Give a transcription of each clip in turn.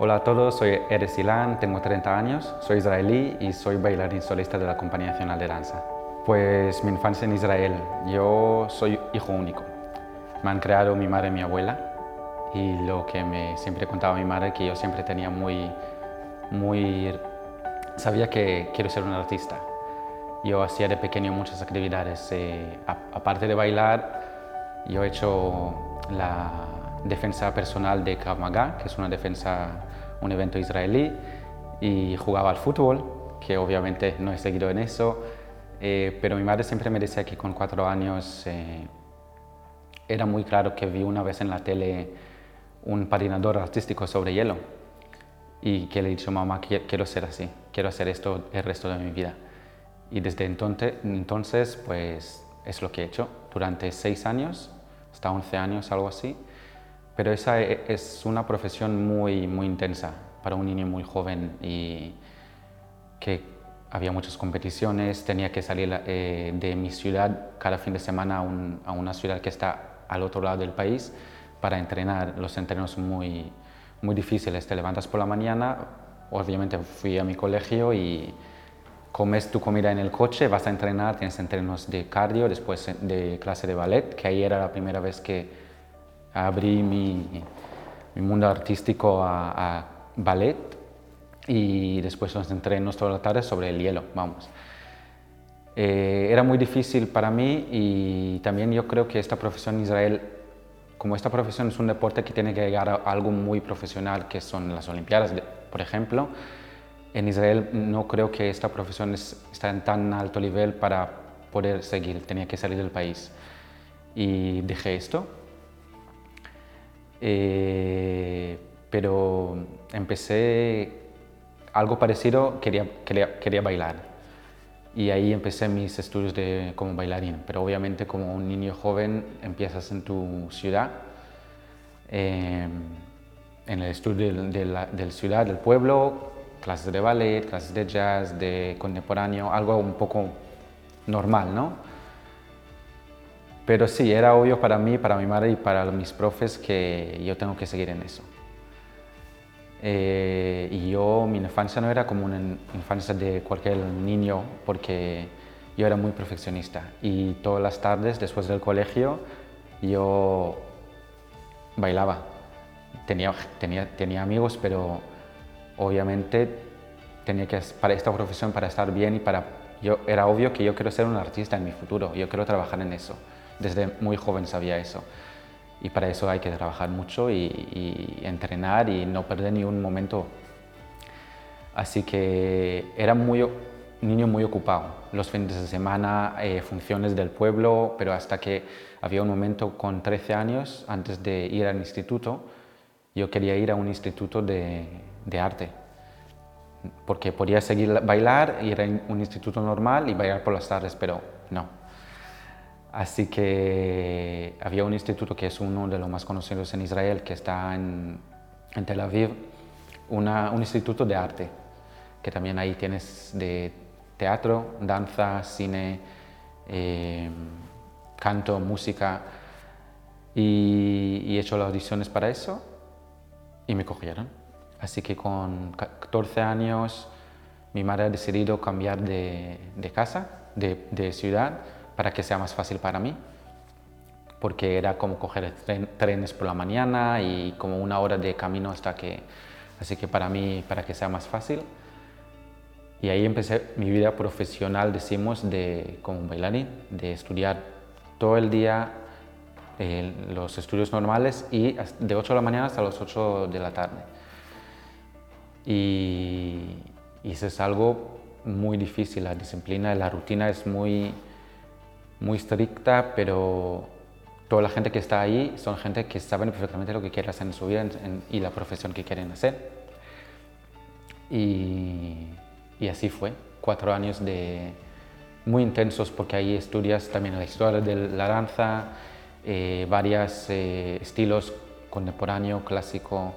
Hola a todos, soy Eres Ilan, tengo 30 años, soy israelí y soy bailarín solista de la Compañía Nacional de Danza. Pues mi infancia en Israel, yo soy hijo único. Me han creado mi madre y mi abuela y lo que me siempre contaba mi madre que yo siempre tenía muy, muy, sabía que quiero ser un artista. Yo hacía de pequeño muchas actividades, eh, aparte de bailar, yo he hecho la defensa personal de Krav que es una defensa, un evento israelí, y jugaba al fútbol, que obviamente no he seguido en eso, eh, pero mi madre siempre me decía que con cuatro años eh, era muy claro que vi una vez en la tele un patinador artístico sobre hielo y que le he dicho, mamá, quiero ser así, quiero hacer esto el resto de mi vida. Y desde entonces, entonces pues es lo que he hecho durante seis años, hasta 11 años, algo así. Pero esa e, es una profesión muy, muy intensa para un niño muy joven y que había muchas competiciones, tenía que salir eh, de mi ciudad cada fin de semana a, una ciudad que está al otro lado del país para entrenar. Los entrenos muy, muy difíciles. Te levantas por la mañana, obviamente fui a mi colegio y comes tu comida en el coche, vas a entrenar, tienes entrenos de cardio, después de clase de ballet, que ahí era la primera vez que abrí mi, mundo artístico a, ballet y después nos entrenos toda la tarde sobre el hielo, vamos. Eh, era muy difícil para mí y también yo creo que esta profesión en Israel, como esta profesión es un deporte que tiene que llegar a algo muy profesional, que son las Olimpiadas, por ejemplo, en Israel no creo que esta profesión está en tan alto nivel para poder seguir, tenía que salir del país. Y dejé esto eh, pero empecé algo parecido, quería, quería, quería, bailar. Y ahí empecé mis estudios de, como bailarín. Pero obviamente como un niño joven empiezas en tu ciudad, em, en el estudio de, la, del ciudad, del pueblo, clases de ballet, clases de jazz, de contemporáneo, algo un poco normal, ¿no? Pero sí, era obvio para mí, para mi madre y para mis profes que yo tengo que seguir en eso. Eh, y yo, mi infancia no era como una infancia de cualquier niño, porque yo era muy perfeccionista. Y todas las tardes, después del colegio, yo bailaba. Tenía, tenía, tenía amigos, pero obviamente tenía que, para esta profesión, para estar bien y para... Yo, era obvio que yo quiero ser un artista en mi futuro, yo quiero trabajar en eso desde muy joven sabía eso. Y para eso hay que trabajar mucho y, entrenar y no perder ni un momento. Así que era muy niño muy ocupado. Los fines de semana, eh, funciones del pueblo, pero hasta que había un momento con 13 años, antes de ir al instituto, yo quería ir a un instituto de, de arte. Porque podía seguir bailar, ir a un instituto normal y bailar por las tardes, pero no. Así que había un instituto que es uno de los más conocidos en Israel, que está en, Tel Aviv, un instituto de arte, que también ahí tienes de teatro, danza, cine, eh, canto, música. Y, he hecho las audiciones para eso y me cogieron. Así que con 14 años mi madre ha decidido cambiar de, casa, de ciudad, para que sea más fácil para mí, porque era como coger trenes por la mañana y como una hora de camino hasta que, así que para mí, para que sea más fácil. Y ahí empecé mi vida profesional, decimos, de, como bailarín, de estudiar todo el día eh, los estudios normales y de 8 de la mañana hasta las 8 de la tarde. Y, y eso es algo muy difícil, la disciplina, la rutina es muy, muy estricta, pero toda la gente que está ahí son gente que saben perfectamente lo que quieren hacer en su vida y la profesión que quieren hacer. Y, y, así fue, cuatro años de muy intensos porque ahí estudias también la historia de la danza, eh, varios eh, estilos contemporáneo, clásico,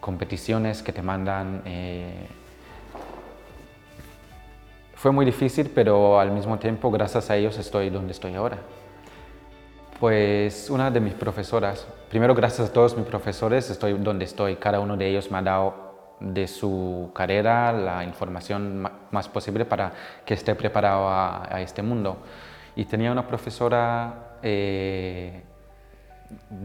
competiciones que te mandan eh, fue muy difícil, pero al mismo tiempo, gracias a ellos, estoy donde estoy ahora. Pues una de mis profesoras, primero gracias a todos mis profesores, estoy donde estoy, cada uno de ellos me ha dado de su carrera la información más posible para que esté preparado a, este mundo. Y tenía una profesora eh,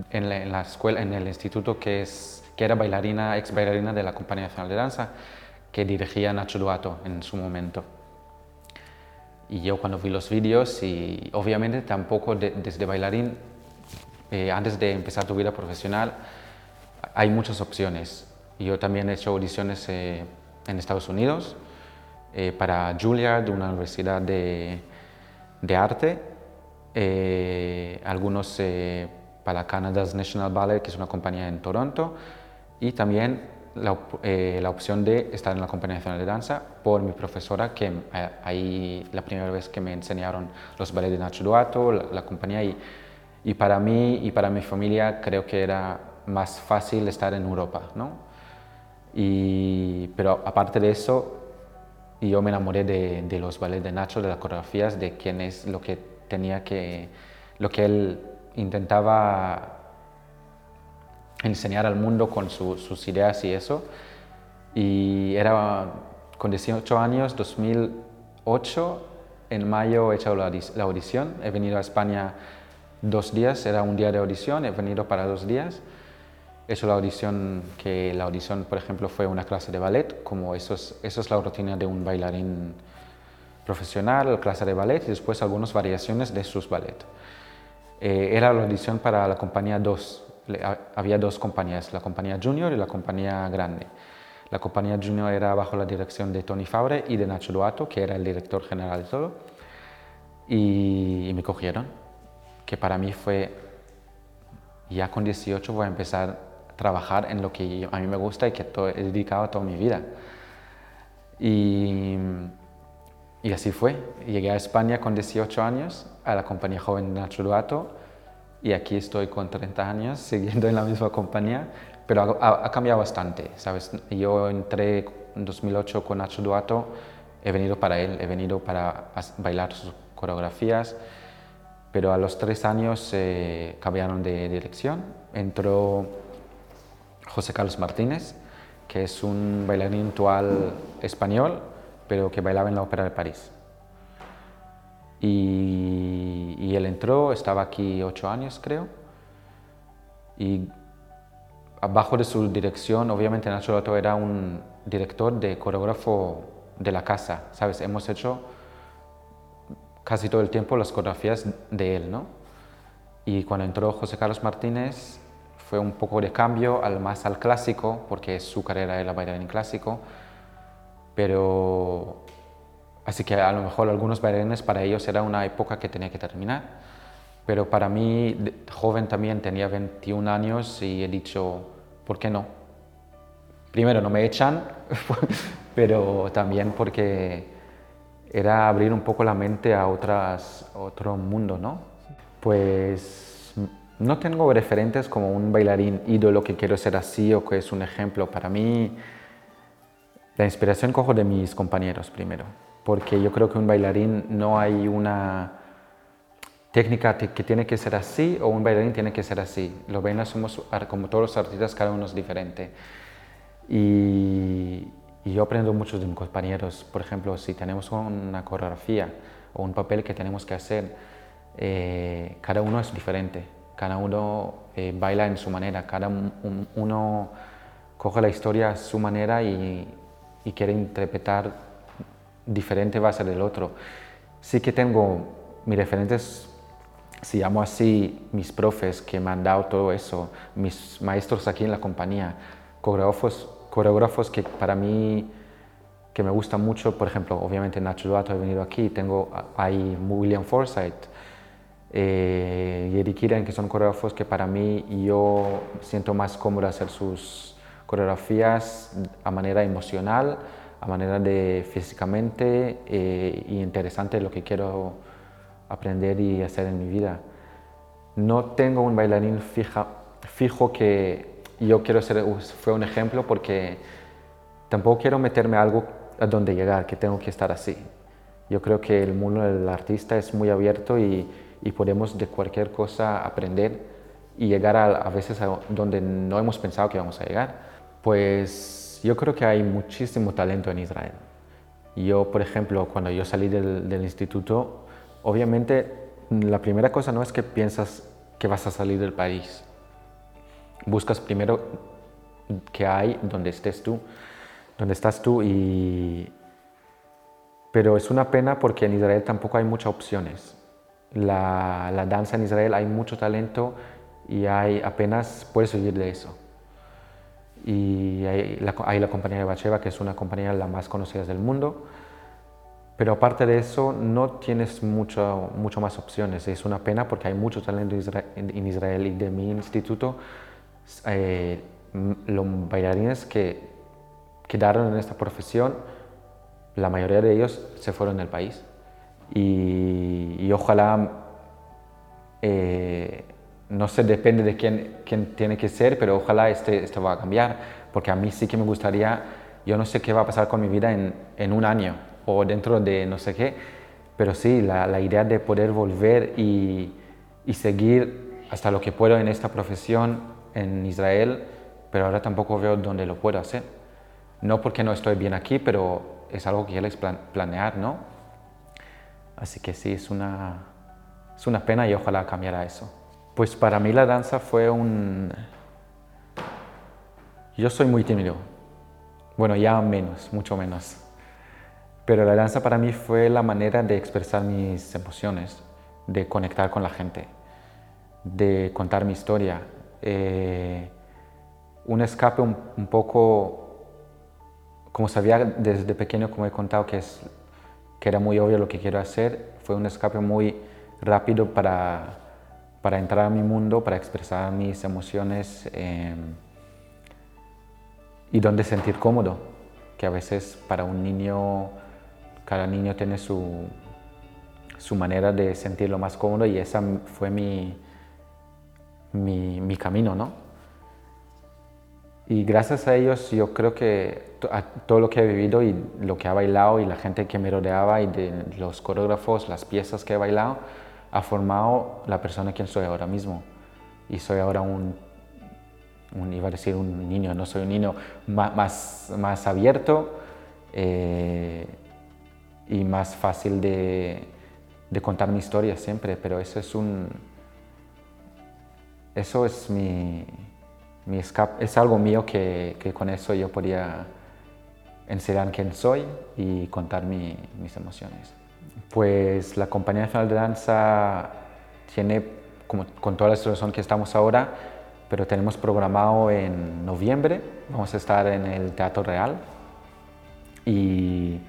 en, la, escuela, en el instituto que, es, que era bailarina, ex bailarina de la Compañía Nacional de Danza, que dirigía Nacho Duato en su momento. Y yo cuando vi los vídeos, y obviamente tampoco desde bailarín, eh, antes de empezar tu vida profesional, hay muchas opciones. Yo también he hecho audiciones eh, en Estados Unidos eh, para Juilliard, una universidad de, de arte, algunos para Canada's National Ballet, que es una compañía en Toronto, y también la, eh, la, opción de estar en la Compañía Nacional de Danza por mi profesora, que eh, ahí la primera vez que me enseñaron los ballets de Nacho Duato, la, compañía, y, y, para mí y para mi familia creo que era más fácil estar en Europa, ¿no? Y, pero aparte de eso, yo me enamoré de, de los ballets de Nacho, de las coreografías, de quién es lo que tenía que, lo que él intentaba enseñar al mundo con sus ideas y eso. Y era con 18 años, 2008, en mayo he hecho la, audición. He venido a España dos días, era un día de audición, he venido para dos días. He hecho la audición, que la audición, por ejemplo, fue una clase de ballet, como eso es, eso es la rutina de un bailarín profesional, clase de ballet, y después algunas variaciones de sus ballet. Eh, era la audición para la compañía 2. Había dos compañías, la compañía junior y la compañía grande. La compañía junior era bajo la dirección de Tony Fabre y de Nacho Duato, que era el director general de todo. Y, me cogieron, que para mí fue, ya con 18 voy a empezar a trabajar en lo que a mí me gusta y que he dedicado toda mi vida. Y y así fue. Llegué a España con 18 años, a la compañía joven de Nacho Duato, y aquí estoy con 30 años, siguiendo en la misma compañía, pero ha, cambiado bastante, ¿sabes? Yo entré en 2008 con Nacho Duato, he venido para él, he venido para bailar sus coreografías, pero a los tres años eh, cambiaron de dirección. Entró José Carlos Martínez, que es un bailarín actual español, pero que bailaba en la Ópera de París. Y, él entró, estaba aquí ocho años creo, y abajo de su dirección, obviamente Nacho Loto era un director de coreógrafo de la casa, ¿sabes? Hemos hecho casi todo el tiempo las coreografías de él, ¿no? Y cuando entró José Carlos Martínez fue un poco de cambio al más al clásico, porque su carrera era bailarín clásico, pero así que a lo mejor algunos bailarines para ellos era una época que tenía que terminar, pero para mí, joven también, tenía 21 años y he dicho, ¿por qué no? Primero, no me echan, pero también porque era abrir un poco la mente a otras, otro mundo, ¿no? Pues no tengo referentes como un bailarín ídolo que quiero ser así o que es un ejemplo. Para mí, la inspiración cojo de mis compañeros primero, porque yo creo que un bailarín no hay una técnica que tiene que ser así o un bailarín tiene que ser así. Los bailarines somos, como todos los artistas, cada uno es diferente. Y, yo aprendo mucho de mis compañeros. Por ejemplo, si tenemos una coreografía o un papel que tenemos que hacer, eh, cada uno es diferente. Cada uno eh, baila en su manera, cada uno coge la historia a su manera y, y quiere interpretar diferente va a ser el otro. Sí que tengo mis referentes, si llamo así, mis profes que me han dado todo eso, mis maestros aquí en la compañía, coreógrafos, coreógrafos que para mí que me gustan mucho, por ejemplo, obviamente Nacho Duato he venido aquí, tengo ahí William Forsythe, eh, y Eric Kiran, que son coreógrafos que para mí yo siento más cómodo hacer sus coreografías a manera emocional, a manera de físicamente eh, y interesante lo que quiero aprender y hacer en mi vida. No tengo un bailarín fija, fijo que yo quiero ser, fue un ejemplo porque tampoco quiero meterme a algo a donde llegar, que tengo que estar así. Yo creo que el mundo del artista es muy abierto y, y podemos de cualquier cosa aprender y llegar a, a veces a donde no hemos pensado que vamos a llegar. Pues yo creo que hay muchísimo talento en Israel. Yo, por ejemplo, cuando yo salí del, del instituto, obviamente la primera cosa no es que piensas que vas a salir del país. Buscas primero qué hay donde estés tú, donde estás tú y pero es una pena porque en Israel tampoco hay muchas opciones. La, la danza en Israel hay mucho talento y hay apenas puedes vivir de eso. Y hay la, hay la compañía de Bacheva, que es una compañía la más conocida del mundo, pero aparte de eso no tienes mucho, mucho más opciones. Es una pena porque hay mucho talento en Israel y de mi instituto, eh, los bailarines que quedaron en esta profesión, la mayoría de ellos se fueron del país. Y, y ojalá eh, no sé, depende de quién, quién tiene que ser, pero ojalá este, esto va a cambiar, porque a mí sí que me gustaría, yo no sé qué va a pasar con mi vida en, en un año o dentro de no sé qué, pero sí, la, la idea de poder volver y, y, seguir hasta lo que puedo en esta profesión en Israel, pero ahora tampoco veo dónde lo puedo hacer. No porque no estoy bien aquí, pero es algo que quieres planear, ¿no? Así que sí, es una, es una pena y ojalá cambiara eso. Pues para mí la danza fue un... Yo soy muy tímido. Bueno, ya menos, mucho menos. Pero la danza para mí fue la manera de expresar mis emociones, de conectar con la gente, de contar mi historia. Eh, un escape un, un, poco, como sabía desde pequeño, como he contado, que, es, que era muy obvio lo que quiero hacer, fue un escape muy rápido para para entrar a mi mundo, para expresar mis emociones eh, y donde sentir cómodo, que a veces para un niño, cada niño tiene su, su manera de sentirlo más cómodo y esa fue mi, mi, mi camino, ¿no? Y gracias a ellos yo creo que todo lo que he vivido y lo que he bailado y la gente que me rodeaba y de los coreógrafos, las piezas que he bailado, ha formado la persona quien soy ahora mismo. Y soy ahora un, un iba a decir un niño, no soy un niño más, más, abierto eh, y más fácil de, de, contar mi historia siempre, pero eso es un... Eso es mi, mi escape, es algo mío que, que, con eso yo podía enseñar quién soy y contar mi, mis emociones. Pues la Compañía Nacional de Danza tiene, como, con toda la situación que estamos ahora, pero tenemos programado en noviembre, vamos a estar en el Teatro Real y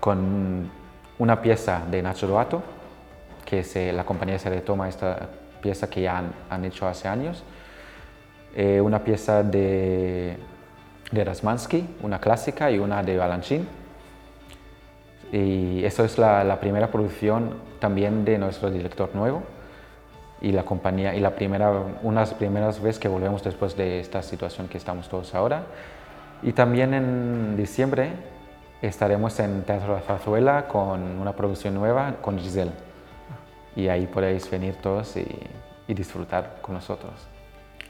con una pieza de Nacho Doato, que se, la compañía se retoma esta pieza que ya han, han hecho hace años, eh, una pieza de, de Rasmansky, una clásica y una de Balanchín y eso es la, la, primera producción también de nuestro director nuevo y la compañía, y la primera, unas primeras veces que volvemos después de esta situación que estamos todos ahora. Y también en diciembre estaremos en Teatro de Zarzuela con una producción nueva con Giselle. Y ahí podéis venir todos y, y disfrutar con nosotros.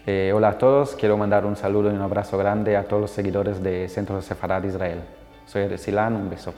Eh, hola a todos, quiero mandar un saludo y un abrazo grande a todos los seguidores de Centro de Sefarad Israel. Soy Silán, un beso.